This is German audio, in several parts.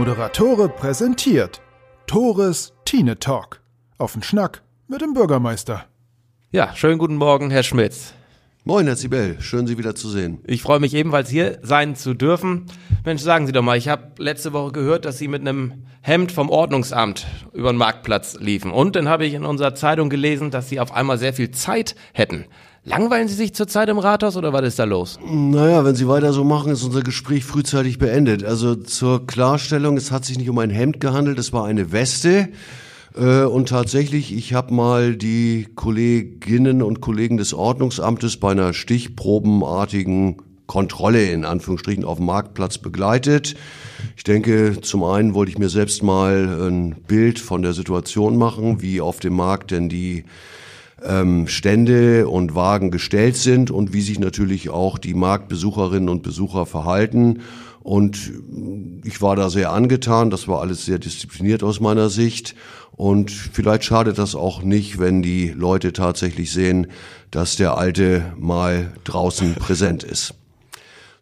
Moderatore präsentiert Tores Tine Talk. Auf den Schnack mit dem Bürgermeister. Ja, schönen guten Morgen, Herr Schmitz. Moin, Herr Sibel, schön Sie wieder zu sehen. Ich freue mich ebenfalls hier sein zu dürfen. Mensch, sagen Sie doch mal, ich habe letzte Woche gehört, dass Sie mit einem Hemd vom Ordnungsamt über den Marktplatz liefen. Und dann habe ich in unserer Zeitung gelesen, dass Sie auf einmal sehr viel Zeit hätten. Langweilen Sie sich zurzeit im Rathaus oder was ist da los? Naja, wenn Sie weiter so machen, ist unser Gespräch frühzeitig beendet. Also zur Klarstellung, es hat sich nicht um ein Hemd gehandelt, es war eine Weste. Äh, und tatsächlich, ich habe mal die Kolleginnen und Kollegen des Ordnungsamtes bei einer stichprobenartigen Kontrolle in Anführungsstrichen auf dem Marktplatz begleitet. Ich denke, zum einen wollte ich mir selbst mal ein Bild von der Situation machen, wie auf dem Markt denn die ähm, Stände und Wagen gestellt sind und wie sich natürlich auch die Marktbesucherinnen und Besucher verhalten. Und ich war da sehr angetan, das war alles sehr diszipliniert aus meiner Sicht. Und vielleicht schadet das auch nicht, wenn die Leute tatsächlich sehen, dass der Alte mal draußen präsent ist.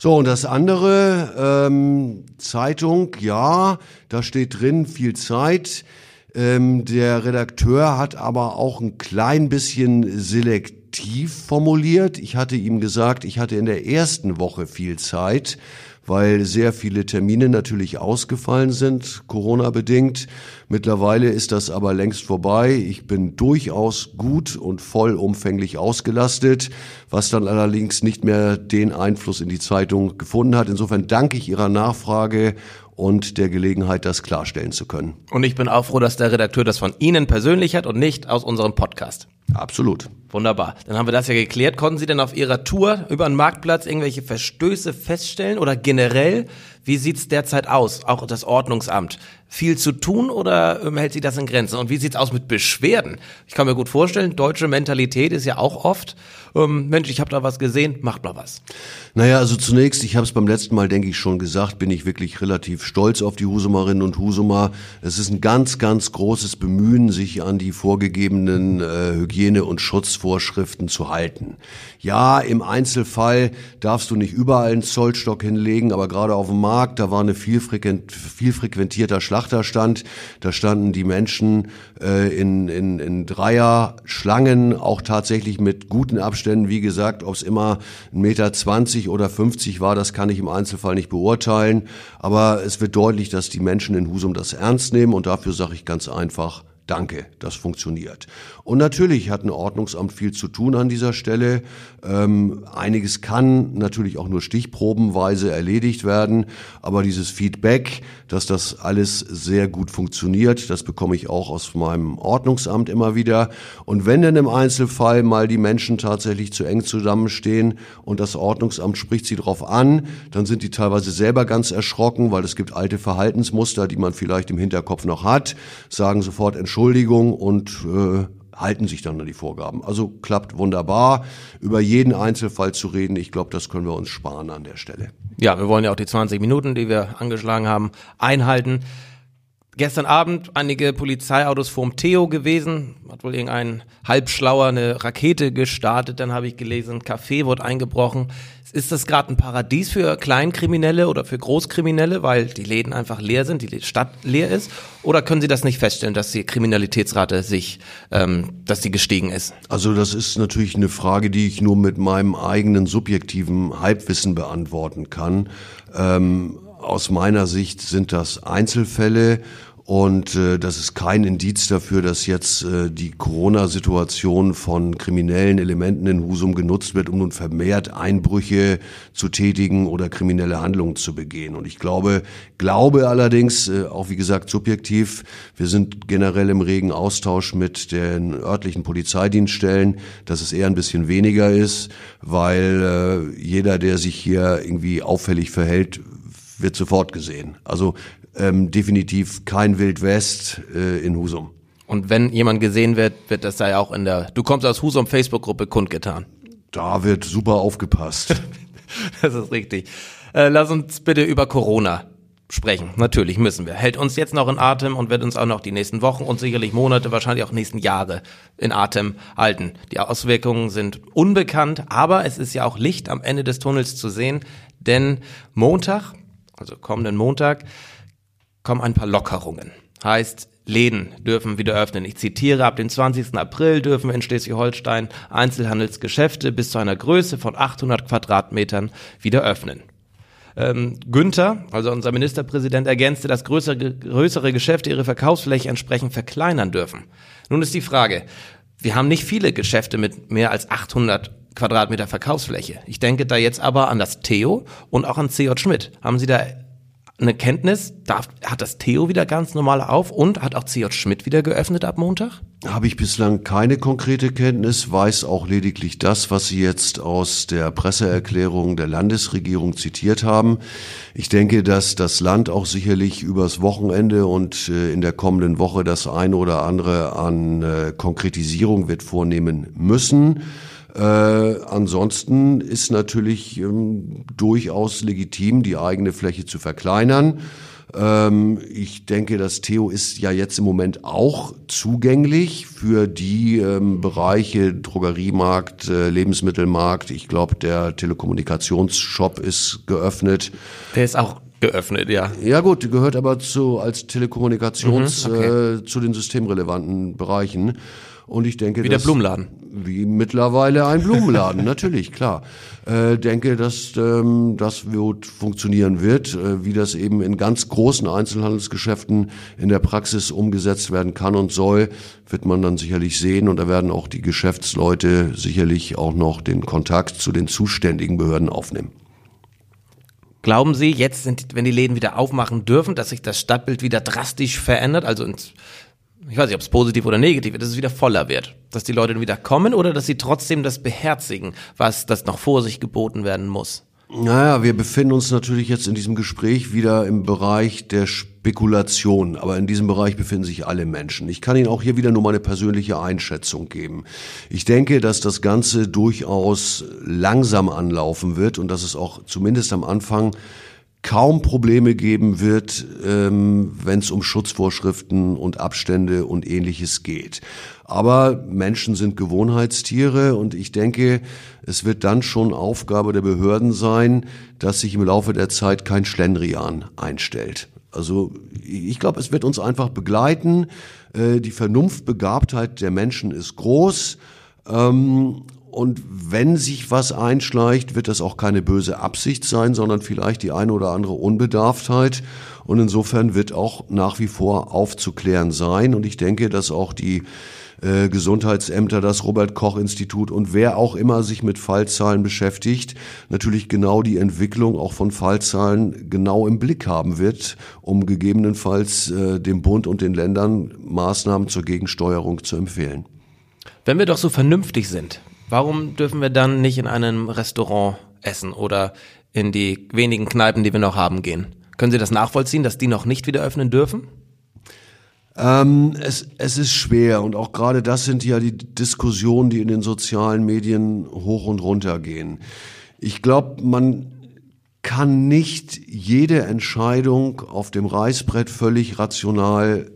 So, und das andere, ähm, Zeitung, ja, da steht drin viel Zeit. Ähm, der Redakteur hat aber auch ein klein bisschen selektiv formuliert. Ich hatte ihm gesagt, ich hatte in der ersten Woche viel Zeit, weil sehr viele Termine natürlich ausgefallen sind, Corona bedingt. Mittlerweile ist das aber längst vorbei. Ich bin durchaus gut und vollumfänglich ausgelastet, was dann allerdings nicht mehr den Einfluss in die Zeitung gefunden hat. Insofern danke ich Ihrer Nachfrage und der Gelegenheit, das klarstellen zu können. Und ich bin auch froh, dass der Redakteur das von Ihnen persönlich hat und nicht aus unserem Podcast. Absolut. Wunderbar. Dann haben wir das ja geklärt. Konnten Sie denn auf Ihrer Tour über den Marktplatz irgendwelche Verstöße feststellen oder generell, wie sieht's derzeit aus? Auch das Ordnungsamt. Viel zu tun oder ähm, hält Sie das in Grenzen? Und wie sieht's aus mit Beschwerden? Ich kann mir gut vorstellen, deutsche Mentalität ist ja auch oft, ähm, Mensch, ich habe da was gesehen, macht mal was. Naja, also zunächst, ich habe es beim letzten Mal, denke ich, schon gesagt, bin ich wirklich relativ stolz auf die Husumerinnen und Husumer. Es ist ein ganz, ganz großes Bemühen, sich an die vorgegebenen äh, Hygiene- und Schutzvorschriften zu halten. Ja, im Einzelfall darfst du nicht überall einen Zollstock hinlegen, aber gerade auf dem Markt, da war eine viel frequentierter Schlachterstand. Da standen die Menschen äh, in, in, in Dreier Schlangen, auch tatsächlich mit guten Abständen. Wie gesagt, ob es immer 1,20 Meter 20 oder 50 war, das kann ich im Einzelfall nicht beurteilen. Aber es wird deutlich, dass die Menschen in Husum das ernst nehmen und dafür sage ich ganz einfach, Danke, das funktioniert. Und natürlich hat ein Ordnungsamt viel zu tun an dieser Stelle. Ähm, einiges kann natürlich auch nur stichprobenweise erledigt werden, aber dieses Feedback, dass das alles sehr gut funktioniert, das bekomme ich auch aus meinem Ordnungsamt immer wieder. Und wenn denn im Einzelfall mal die Menschen tatsächlich zu eng zusammenstehen und das Ordnungsamt spricht sie darauf an, dann sind die teilweise selber ganz erschrocken, weil es gibt alte Verhaltensmuster, die man vielleicht im Hinterkopf noch hat, sagen sofort Entschuldigung und äh, halten sich dann an die Vorgaben. Also klappt wunderbar. Über jeden Einzelfall zu reden, ich glaube, das können wir uns sparen an der Stelle. Ja, wir wollen ja auch die 20 Minuten, die wir angeschlagen haben, einhalten. Gestern Abend einige Polizeiautos vorm Theo gewesen, hat wohl irgendein Halbschlauer eine Rakete gestartet, dann habe ich gelesen, ein Café wurde eingebrochen. Ist das gerade ein Paradies für Kleinkriminelle oder für Großkriminelle, weil die Läden einfach leer sind, die Stadt leer ist? Oder können Sie das nicht feststellen, dass die Kriminalitätsrate sich, ähm, dass die gestiegen ist? Also das ist natürlich eine Frage, die ich nur mit meinem eigenen subjektiven Halbwissen beantworten kann. Ähm, aus meiner Sicht sind das Einzelfälle und äh, das ist kein Indiz dafür, dass jetzt äh, die Corona-Situation von kriminellen Elementen in Husum genutzt wird, um nun vermehrt Einbrüche zu tätigen oder kriminelle Handlungen zu begehen. Und ich glaube, glaube allerdings, äh, auch wie gesagt subjektiv, wir sind generell im regen Austausch mit den örtlichen Polizeidienststellen, dass es eher ein bisschen weniger ist, weil äh, jeder, der sich hier irgendwie auffällig verhält, wird sofort gesehen. Also ähm, definitiv kein Wildwest äh, in Husum. Und wenn jemand gesehen wird, wird das da ja auch in der, du kommst aus Husum Facebook-Gruppe kundgetan. Da wird super aufgepasst. das ist richtig. Äh, lass uns bitte über Corona sprechen. Natürlich müssen wir. Hält uns jetzt noch in Atem und wird uns auch noch die nächsten Wochen und sicherlich Monate, wahrscheinlich auch nächsten Jahre in Atem halten. Die Auswirkungen sind unbekannt, aber es ist ja auch Licht am Ende des Tunnels zu sehen, denn Montag, also kommenden Montag, kommen ein paar Lockerungen. Heißt, Läden dürfen wieder öffnen. Ich zitiere, ab dem 20. April dürfen in Schleswig-Holstein Einzelhandelsgeschäfte bis zu einer Größe von 800 Quadratmetern wieder öffnen. Ähm, Günther, also unser Ministerpräsident, ergänzte, dass größere, größere Geschäfte ihre Verkaufsfläche entsprechend verkleinern dürfen. Nun ist die Frage, wir haben nicht viele Geschäfte mit mehr als 800 Quadratmeter Verkaufsfläche. Ich denke da jetzt aber an das Theo und auch an C.J. Schmidt. Haben Sie da eine Kenntnis, darf, hat das Theo wieder ganz normal auf und hat auch C.J. Schmidt wieder geöffnet ab Montag? Habe ich bislang keine konkrete Kenntnis, weiß auch lediglich das, was Sie jetzt aus der Presseerklärung der Landesregierung zitiert haben. Ich denke, dass das Land auch sicherlich übers Wochenende und äh, in der kommenden Woche das eine oder andere an äh, Konkretisierung wird vornehmen müssen. Äh, ansonsten ist natürlich ähm, durchaus legitim, die eigene Fläche zu verkleinern. Ähm, ich denke, das Theo ist ja jetzt im Moment auch zugänglich für die ähm, Bereiche Drogeriemarkt, äh, Lebensmittelmarkt. Ich glaube, der Telekommunikationsshop ist geöffnet. Der ist auch geöffnet, ja. Ja gut, gehört aber zu als Telekommunikations mhm, okay. äh, zu den systemrelevanten Bereichen. Und ich denke, wie der Blumenladen. Wie mittlerweile ein Blumenladen, natürlich, klar. Äh, denke, dass ähm, das wird funktionieren wird, äh, wie das eben in ganz großen Einzelhandelsgeschäften in der Praxis umgesetzt werden kann und soll, wird man dann sicherlich sehen. Und da werden auch die Geschäftsleute sicherlich auch noch den Kontakt zu den zuständigen Behörden aufnehmen. Glauben Sie, jetzt, sind, wenn die Läden wieder aufmachen dürfen, dass sich das Stadtbild wieder drastisch verändert? Also ins ich weiß nicht, ob es positiv oder negativ ist, dass es wieder voller wird. Dass die Leute wieder kommen oder dass sie trotzdem das beherzigen, was das noch vor sich geboten werden muss. Naja, wir befinden uns natürlich jetzt in diesem Gespräch wieder im Bereich der Spekulation, aber in diesem Bereich befinden sich alle Menschen. Ich kann Ihnen auch hier wieder nur meine persönliche Einschätzung geben. Ich denke, dass das Ganze durchaus langsam anlaufen wird und dass es auch zumindest am Anfang kaum Probleme geben wird, ähm, wenn es um Schutzvorschriften und Abstände und ähnliches geht. Aber Menschen sind Gewohnheitstiere und ich denke, es wird dann schon Aufgabe der Behörden sein, dass sich im Laufe der Zeit kein Schlendrian einstellt. Also ich glaube, es wird uns einfach begleiten. Äh, die Vernunftbegabtheit der Menschen ist groß. Ähm, und wenn sich was einschleicht, wird das auch keine böse Absicht sein, sondern vielleicht die eine oder andere Unbedarftheit. Und insofern wird auch nach wie vor aufzuklären sein. Und ich denke, dass auch die äh, Gesundheitsämter, das Robert Koch Institut und wer auch immer sich mit Fallzahlen beschäftigt, natürlich genau die Entwicklung auch von Fallzahlen genau im Blick haben wird, um gegebenenfalls äh, dem Bund und den Ländern Maßnahmen zur Gegensteuerung zu empfehlen. Wenn wir doch so vernünftig sind, Warum dürfen wir dann nicht in einem Restaurant essen oder in die wenigen Kneipen, die wir noch haben, gehen? Können Sie das nachvollziehen, dass die noch nicht wieder öffnen dürfen? Ähm, es, es ist schwer und auch gerade das sind ja die Diskussionen, die in den sozialen Medien hoch und runter gehen. Ich glaube, man kann nicht jede Entscheidung auf dem Reißbrett völlig rational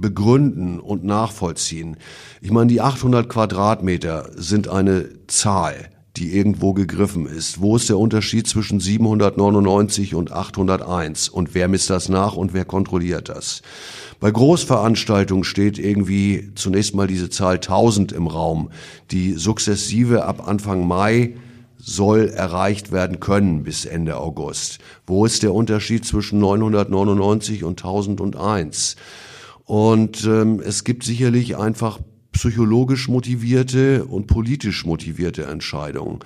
begründen und nachvollziehen. Ich meine, die 800 Quadratmeter sind eine Zahl, die irgendwo gegriffen ist. Wo ist der Unterschied zwischen 799 und 801? Und wer misst das nach und wer kontrolliert das? Bei Großveranstaltungen steht irgendwie zunächst mal diese Zahl 1000 im Raum, die sukzessive ab Anfang Mai soll erreicht werden können bis Ende August. Wo ist der Unterschied zwischen 999 und 1001? Und ähm, es gibt sicherlich einfach psychologisch motivierte und politisch motivierte Entscheidungen.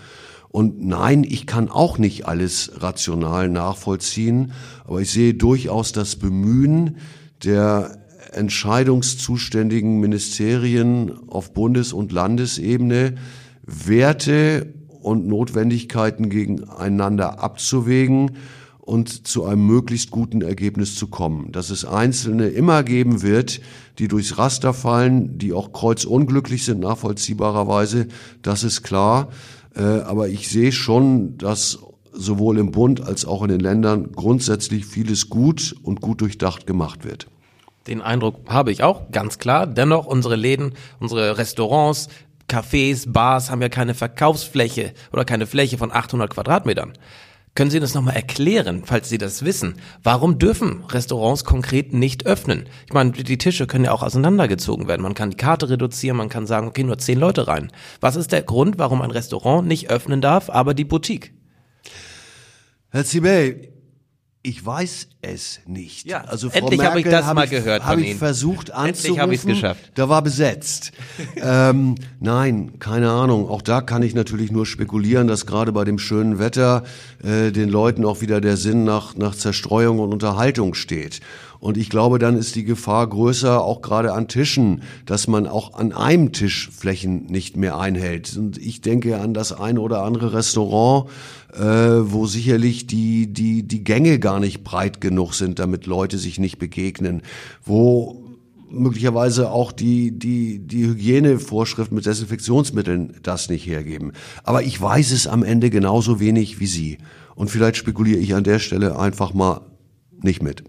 Und nein, ich kann auch nicht alles rational nachvollziehen, aber ich sehe durchaus das Bemühen der entscheidungszuständigen Ministerien auf Bundes- und Landesebene, Werte und Notwendigkeiten gegeneinander abzuwägen und zu einem möglichst guten Ergebnis zu kommen. Dass es Einzelne immer geben wird, die durchs Raster fallen, die auch kreuzunglücklich sind, nachvollziehbarerweise, das ist klar. Äh, aber ich sehe schon, dass sowohl im Bund als auch in den Ländern grundsätzlich vieles gut und gut durchdacht gemacht wird. Den Eindruck habe ich auch, ganz klar. Dennoch, unsere Läden, unsere Restaurants, Cafés, Bars haben ja keine Verkaufsfläche oder keine Fläche von 800 Quadratmetern. Können Sie das nochmal erklären, falls Sie das wissen? Warum dürfen Restaurants konkret nicht öffnen? Ich meine, die Tische können ja auch auseinandergezogen werden. Man kann die Karte reduzieren, man kann sagen, okay, nur zehn Leute rein. Was ist der Grund, warum ein Restaurant nicht öffnen darf, aber die Boutique? Herr Zibey, ich weiß es nicht. Ja, also Frau endlich habe ich das mal ich, gehört Habe ich Ihnen. versucht Endlich anzurufen. habe ich's geschafft. Da war besetzt. ähm, nein, keine Ahnung. Auch da kann ich natürlich nur spekulieren, dass gerade bei dem schönen Wetter äh, den Leuten auch wieder der Sinn nach, nach Zerstreuung und Unterhaltung steht. Und ich glaube, dann ist die Gefahr größer, auch gerade an Tischen, dass man auch an einem Tisch Flächen nicht mehr einhält. Und ich denke an das eine oder andere Restaurant, äh, wo sicherlich die, die, die Gänge gar nicht breit genug sind, damit Leute sich nicht begegnen, wo möglicherweise auch die, die, die Hygienevorschriften mit Desinfektionsmitteln das nicht hergeben. Aber ich weiß es am Ende genauso wenig wie Sie. Und vielleicht spekuliere ich an der Stelle einfach mal nicht mit.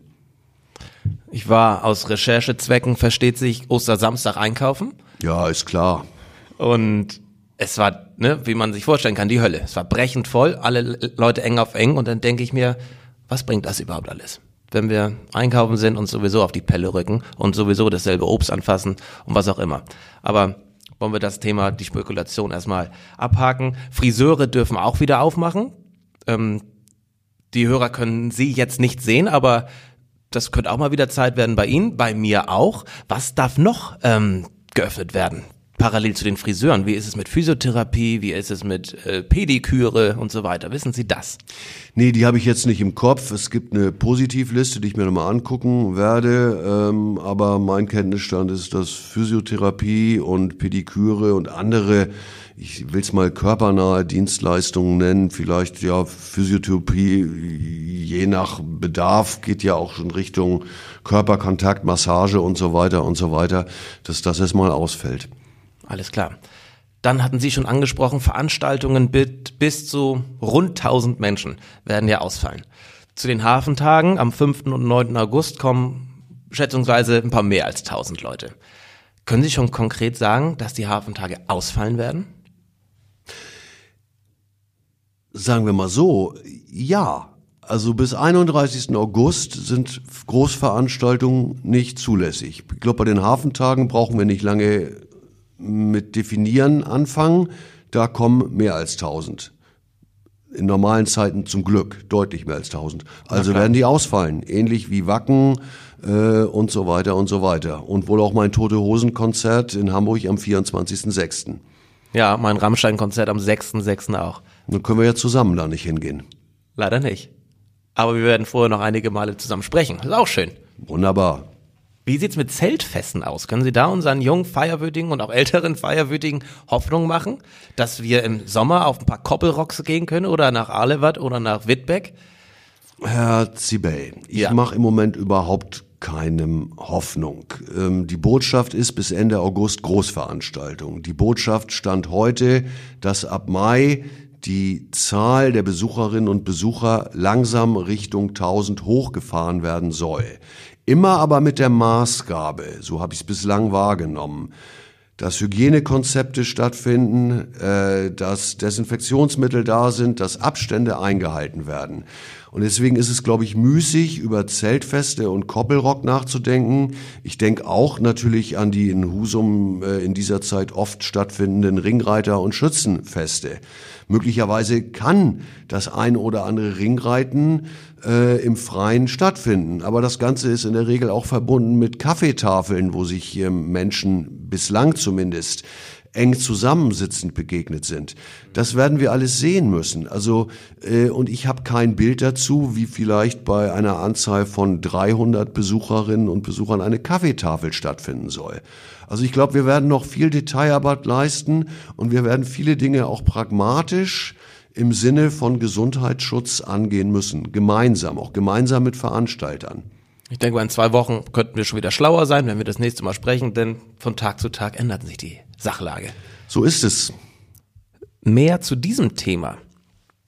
Ich war aus Recherchezwecken, versteht sich, Ostersamstag einkaufen. Ja, ist klar. Und es war, ne, wie man sich vorstellen kann, die Hölle. Es war brechend voll, alle Le- Leute eng auf eng. Und dann denke ich mir, was bringt das überhaupt alles? Wenn wir einkaufen sind und sowieso auf die Pelle rücken und sowieso dasselbe Obst anfassen und was auch immer. Aber wollen wir das Thema, die Spekulation erstmal abhaken. Friseure dürfen auch wieder aufmachen. Ähm, die Hörer können Sie jetzt nicht sehen, aber das könnte auch mal wieder Zeit werden bei Ihnen, bei mir auch. Was darf noch ähm, geöffnet werden? Parallel zu den Friseuren. Wie ist es mit Physiotherapie? Wie ist es mit äh, Pediküre und so weiter? Wissen Sie das? Nee, die habe ich jetzt nicht im Kopf. Es gibt eine Positivliste, die ich mir nochmal angucken werde. Ähm, aber mein Kenntnisstand ist, dass Physiotherapie und Pediküre und andere, ich will es mal körpernahe Dienstleistungen nennen, vielleicht ja Physiotherapie, je nach Bedarf, geht ja auch schon Richtung Körperkontakt, Massage und so weiter und so weiter, dass das erstmal ausfällt. Alles klar. Dann hatten Sie schon angesprochen, Veranstaltungen bis zu rund 1000 Menschen werden ja ausfallen. Zu den Hafentagen am 5. und 9. August kommen schätzungsweise ein paar mehr als 1000 Leute. Können Sie schon konkret sagen, dass die Hafentage ausfallen werden? Sagen wir mal so, ja. Also bis 31. August sind Großveranstaltungen nicht zulässig. Ich glaube, bei den Hafentagen brauchen wir nicht lange mit definieren anfangen. Da kommen mehr als 1000. In normalen Zeiten zum Glück deutlich mehr als 1000. Also werden die ausfallen. Ähnlich wie Wacken äh, und so weiter und so weiter. Und wohl auch mein Tote Hosen Konzert in Hamburg am 24.06. Ja, mein Rammstein-Konzert am 6.6. auch. Dann können wir ja zusammen da nicht hingehen. Leider nicht. Aber wir werden vorher noch einige Male zusammen sprechen. Ist auch schön. Wunderbar. Wie sieht's mit Zeltfesten aus? Können Sie da unseren jungen Feierwürdigen und auch älteren Feierwürdigen Hoffnung machen, dass wir im Sommer auf ein paar Koppelrocks gehen können oder nach Alewatt oder nach Wittbeck? Herr Zibel, ich Ja. mache im Moment überhaupt keinem Hoffnung. Ähm, die Botschaft ist bis Ende August Großveranstaltung. Die Botschaft stand heute, dass ab Mai die Zahl der Besucherinnen und Besucher langsam Richtung 1000 hochgefahren werden soll. Immer aber mit der Maßgabe, so habe ich es bislang wahrgenommen, dass Hygienekonzepte stattfinden, äh, dass Desinfektionsmittel da sind, dass Abstände eingehalten werden. Und deswegen ist es, glaube ich, müßig, über Zeltfeste und Koppelrock nachzudenken. Ich denke auch natürlich an die in Husum äh, in dieser Zeit oft stattfindenden Ringreiter- und Schützenfeste. Möglicherweise kann das ein oder andere Ringreiten äh, im Freien stattfinden. Aber das Ganze ist in der Regel auch verbunden mit Kaffeetafeln, wo sich hier Menschen bislang zumindest eng zusammensitzend begegnet sind. Das werden wir alles sehen müssen. Also äh, und ich habe kein Bild dazu, wie vielleicht bei einer Anzahl von 300 Besucherinnen und Besuchern eine Kaffeetafel stattfinden soll. Also ich glaube, wir werden noch viel Detailarbeit leisten und wir werden viele Dinge auch pragmatisch im Sinne von Gesundheitsschutz angehen müssen. Gemeinsam, auch gemeinsam mit Veranstaltern. Ich denke, in zwei Wochen könnten wir schon wieder schlauer sein, wenn wir das nächste Mal sprechen, denn von Tag zu Tag ändert sich die Sachlage. So ist es. Mehr zu diesem Thema,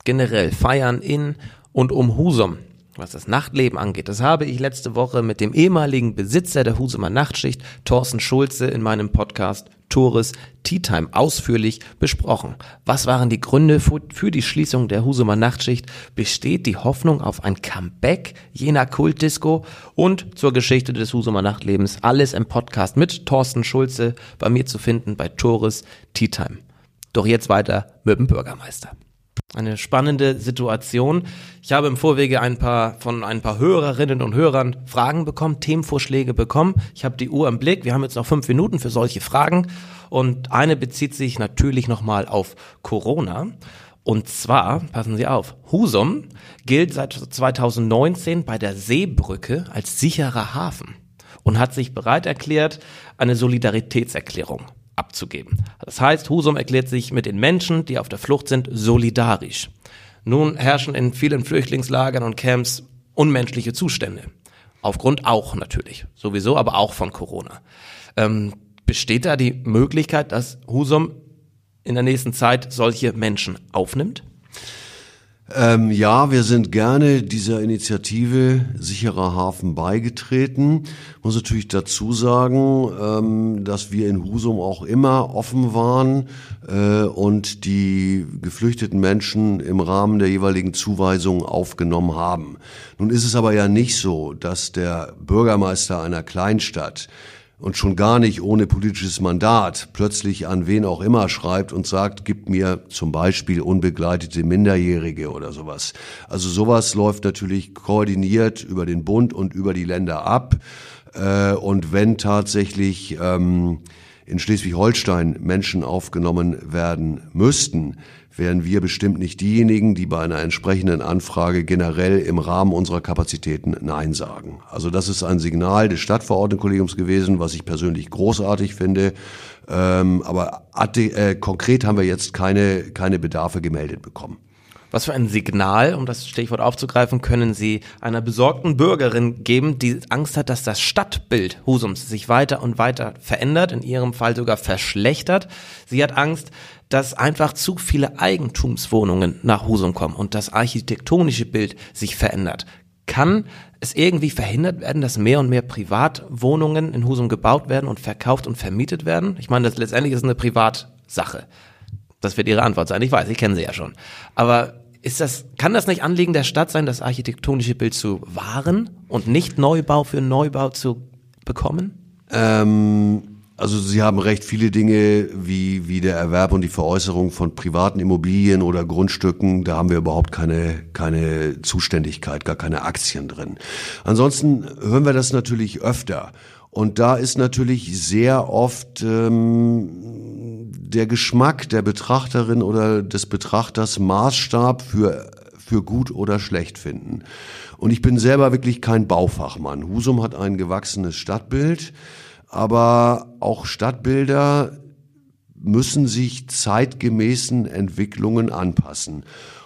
generell Feiern in und um Husum, was das Nachtleben angeht, das habe ich letzte Woche mit dem ehemaligen Besitzer der Husumer Nachtschicht, Thorsten Schulze, in meinem Podcast Tores Tea Time ausführlich besprochen. Was waren die Gründe für die Schließung der Husumer Nachtschicht? Besteht die Hoffnung auf ein Comeback jener Kultdisco? Und zur Geschichte des Husumer Nachtlebens alles im Podcast mit Thorsten Schulze bei mir zu finden bei Tores Tea Time. Doch jetzt weiter mit dem Bürgermeister eine spannende Situation. Ich habe im Vorwege ein paar von ein paar Hörerinnen und Hörern Fragen bekommen, Themenvorschläge bekommen. Ich habe die Uhr im Blick. Wir haben jetzt noch fünf Minuten für solche Fragen. Und eine bezieht sich natürlich nochmal auf Corona. Und zwar, passen Sie auf, Husum gilt seit 2019 bei der Seebrücke als sicherer Hafen und hat sich bereit erklärt, eine Solidaritätserklärung abzugeben. Das heißt, Husum erklärt sich mit den Menschen, die auf der Flucht sind, solidarisch. Nun herrschen in vielen Flüchtlingslagern und Camps unmenschliche Zustände. Aufgrund auch natürlich, sowieso, aber auch von Corona. Ähm, besteht da die Möglichkeit, dass Husum in der nächsten Zeit solche Menschen aufnimmt? Ähm, ja, wir sind gerne dieser Initiative Sicherer Hafen beigetreten. Ich muss natürlich dazu sagen, ähm, dass wir in Husum auch immer offen waren äh, und die geflüchteten Menschen im Rahmen der jeweiligen Zuweisungen aufgenommen haben. Nun ist es aber ja nicht so, dass der Bürgermeister einer Kleinstadt und schon gar nicht ohne politisches Mandat plötzlich an wen auch immer schreibt und sagt, gib mir zum Beispiel unbegleitete Minderjährige oder sowas. Also sowas läuft natürlich koordiniert über den Bund und über die Länder ab. Äh, und wenn tatsächlich ähm, in Schleswig-Holstein Menschen aufgenommen werden müssten, wären wir bestimmt nicht diejenigen, die bei einer entsprechenden Anfrage generell im Rahmen unserer Kapazitäten Nein sagen. Also das ist ein Signal des Stadtverordnetenkollegiums gewesen, was ich persönlich großartig finde. Ähm, aber äh, konkret haben wir jetzt keine, keine Bedarfe gemeldet bekommen. Was für ein Signal, um das Stichwort aufzugreifen, können Sie einer besorgten Bürgerin geben, die Angst hat, dass das Stadtbild Husums sich weiter und weiter verändert, in ihrem Fall sogar verschlechtert. Sie hat Angst, dass einfach zu viele Eigentumswohnungen nach Husum kommen und das architektonische Bild sich verändert. Kann es irgendwie verhindert werden, dass mehr und mehr Privatwohnungen in Husum gebaut werden und verkauft und vermietet werden? Ich meine, das letztendlich ist eine Privatsache. Das wird Ihre Antwort sein. Ich weiß, ich kenne sie ja schon. Aber ist das, kann das nicht Anliegen der Stadt sein, das architektonische Bild zu wahren und nicht Neubau für Neubau zu bekommen? Ähm, also Sie haben recht, viele Dinge wie, wie der Erwerb und die Veräußerung von privaten Immobilien oder Grundstücken, da haben wir überhaupt keine, keine Zuständigkeit, gar keine Aktien drin. Ansonsten hören wir das natürlich öfter. Und da ist natürlich sehr oft ähm, der Geschmack der Betrachterin oder des Betrachters Maßstab für, für gut oder schlecht finden. Und ich bin selber wirklich kein Baufachmann. Husum hat ein gewachsenes Stadtbild, aber auch Stadtbilder müssen sich zeitgemäßen Entwicklungen anpassen.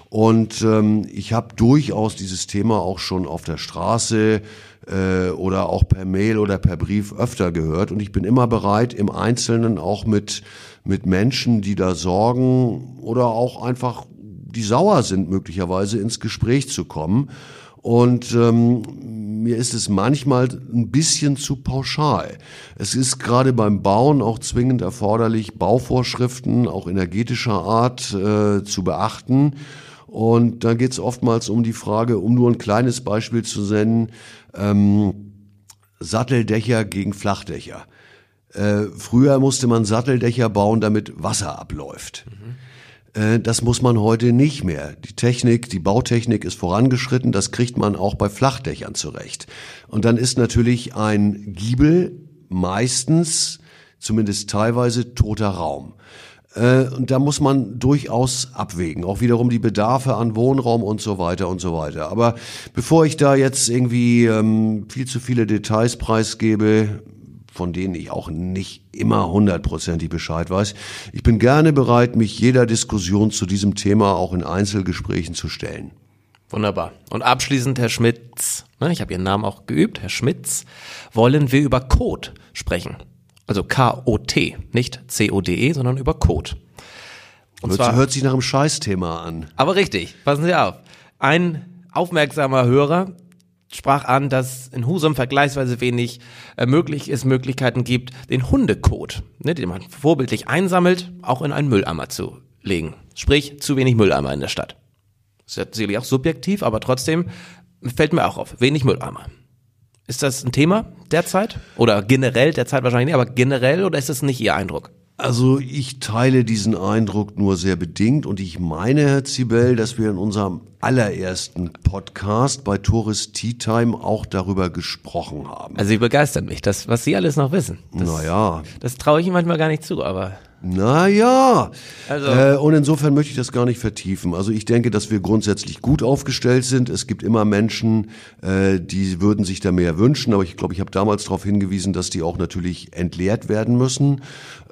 Und ähm, ich habe durchaus dieses Thema auch schon auf der Straße äh, oder auch per Mail oder per Brief öfter gehört. Und ich bin immer bereit, im Einzelnen auch mit, mit Menschen, die da sorgen oder auch einfach, die sauer sind, möglicherweise ins Gespräch zu kommen. Und ähm, mir ist es manchmal ein bisschen zu pauschal. Es ist gerade beim Bauen auch zwingend erforderlich, Bauvorschriften auch energetischer Art äh, zu beachten. Und da geht es oftmals um die Frage, um nur ein kleines Beispiel zu nennen, ähm, Satteldächer gegen Flachdächer. Äh, früher musste man Satteldächer bauen, damit Wasser abläuft. Mhm. Äh, das muss man heute nicht mehr. Die Technik, die Bautechnik ist vorangeschritten, das kriegt man auch bei Flachdächern zurecht. Und dann ist natürlich ein Giebel meistens, zumindest teilweise, toter Raum. Äh, und da muss man durchaus abwägen, auch wiederum die Bedarfe an Wohnraum und so weiter und so weiter. Aber bevor ich da jetzt irgendwie ähm, viel zu viele Details preisgebe, von denen ich auch nicht immer hundertprozentig Bescheid weiß. Ich bin gerne bereit, mich jeder Diskussion zu diesem Thema auch in Einzelgesprächen zu stellen. Wunderbar. Und abschließend, Herr Schmitz, ne, ich habe Ihren Namen auch geübt, Herr Schmitz, wollen wir über Code sprechen. Also K-O-T, nicht C-O-D-E, sondern über Code. Und hört, zwar, hört sich nach einem Scheißthema an. Aber richtig, passen Sie auf. Ein aufmerksamer Hörer sprach an, dass in Husum vergleichsweise wenig äh, möglich ist, Möglichkeiten gibt, den Hundekot, ne, den man vorbildlich einsammelt, auch in einen Mülleimer zu legen. Sprich, zu wenig Mülleimer in der Stadt. Das ist sicherlich auch subjektiv, aber trotzdem fällt mir auch auf, wenig Mülleimer. Ist das ein Thema derzeit? Oder generell, derzeit wahrscheinlich nicht, aber generell oder ist das nicht Ihr Eindruck? Also ich teile diesen Eindruck nur sehr bedingt und ich meine, Herr Zibel, dass wir in unserem allerersten Podcast bei Tourist Tea Time auch darüber gesprochen haben. Also Sie begeistern mich, das, was Sie alles noch wissen. Das, naja. Das traue ich Ihnen manchmal gar nicht zu, aber naja, Also- äh, und insofern möchte ich das gar nicht vertiefen. Also ich denke, dass wir grundsätzlich gut aufgestellt sind. Es gibt immer Menschen, äh, die würden sich da mehr wünschen, aber ich glaube, ich habe damals darauf hingewiesen, dass die auch natürlich entleert werden müssen.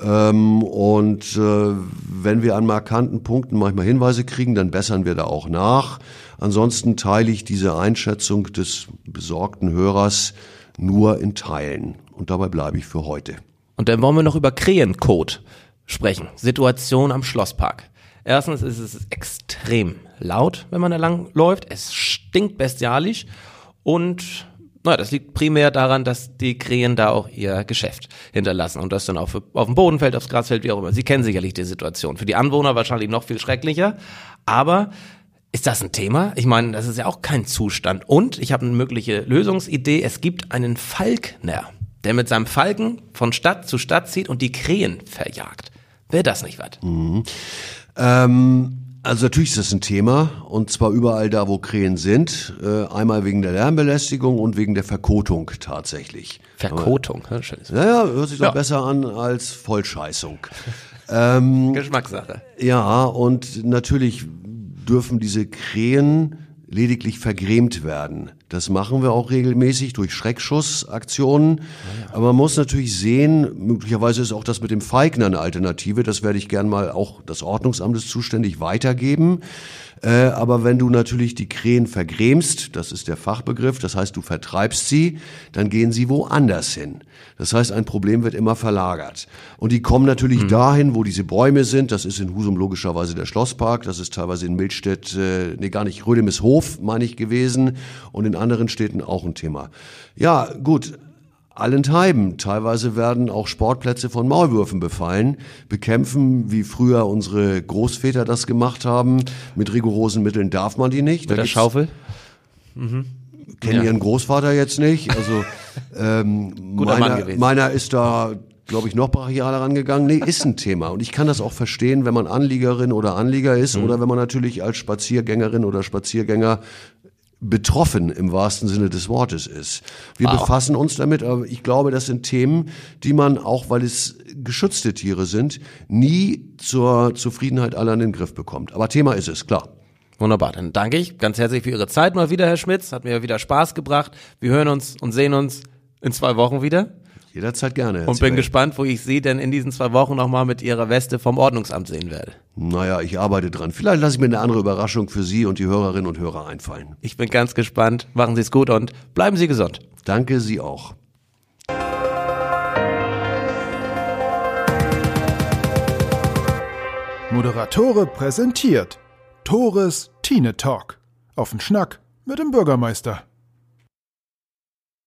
Ähm, und äh, wenn wir an markanten Punkten manchmal Hinweise kriegen, dann bessern wir da auch nach. Ansonsten teile ich diese Einschätzung des besorgten Hörers nur in Teilen. Und dabei bleibe ich für heute. Und dann wollen wir noch über Krähencode sprechen. Situation am Schlosspark. Erstens ist es extrem laut, wenn man da lang läuft. Es stinkt bestialisch und naja, das liegt primär daran, dass die Krähen da auch ihr Geschäft hinterlassen und das dann für, auf dem Boden fällt, aufs Gras fällt, wie auch immer. Sie kennen sicherlich die Situation. Für die Anwohner wahrscheinlich noch viel schrecklicher. Aber ist das ein Thema? Ich meine, das ist ja auch kein Zustand. Und ich habe eine mögliche Lösungsidee. Es gibt einen Falkner, der mit seinem Falken von Stadt zu Stadt zieht und die Krähen verjagt. Wäre das nicht was? Ähm, also natürlich ist das ein Thema und zwar überall da, wo Krähen sind. Äh, einmal wegen der Lärmbelästigung und wegen der Verkotung tatsächlich. Verkotung. Ja, schönes Naja, hört sich doch Ja. besser an als Vollscheißung. ähm, Geschmackssache. ja, und natürlich dürfen diese Krähen lediglich vergrämt werden. Das machen wir auch regelmäßig durch Schreckschussaktionen. Aber man muss natürlich sehen, möglicherweise ist auch das mit dem Feigner eine Alternative. Das werde ich gern mal auch das Ordnungsamt ist zuständig weitergeben. Äh, aber wenn du natürlich die Krähen vergrämst, das ist der Fachbegriff, das heißt, du vertreibst sie, dann gehen sie woanders hin. Das heißt, ein Problem wird immer verlagert. Und die kommen natürlich dahin, wo diese Bäume sind. Das ist in Husum logischerweise der Schlosspark, das ist teilweise in Milstedt, äh, nee, gar nicht, Rödemeshof, meine ich, gewesen. Und in anderen Städten auch ein Thema. Ja, gut. Allenthalben. Teilweise werden auch Sportplätze von Maulwürfen befallen. Bekämpfen, wie früher unsere Großväter das gemacht haben. Mit rigorosen Mitteln darf man die nicht. Mit der gibt's- Schaufel? Kennen Ja. ihren Großvater jetzt nicht. Also ähm, Guter meiner, meiner ist da, glaube ich, noch brachialer rangegangen. Nee, ist ein Thema. Und ich kann das auch verstehen, wenn man Anliegerin oder Anlieger ist Mhm. oder wenn man natürlich als Spaziergängerin oder Spaziergänger betroffen im wahrsten Sinne des Wortes ist. Wir Wow. befassen uns damit, aber ich glaube, das sind Themen, die man, auch weil es geschützte Tiere sind, nie zur Zufriedenheit aller in den Griff bekommt. Aber Thema ist es, klar. Wunderbar, dann danke ich ganz herzlich für Ihre Zeit mal wieder, Herr Schmitz. Hat mir wieder Spaß gebracht. Wir hören uns und sehen uns in zwei Wochen wieder. Jederzeit gerne. Und bin gespannt, wo ich Sie denn in diesen zwei Wochen nochmal mit Ihrer Weste vom Ordnungsamt sehen werde. Naja, ich arbeite dran. Vielleicht lasse ich mir eine andere Überraschung für Sie und die Hörerinnen und Hörer einfallen. Ich bin ganz gespannt. Machen Sie es gut und bleiben Sie gesund. Danke, Sie auch. Moderatore präsentiert Tores Tine Talk. Auf den Schnack mit dem Bürgermeister.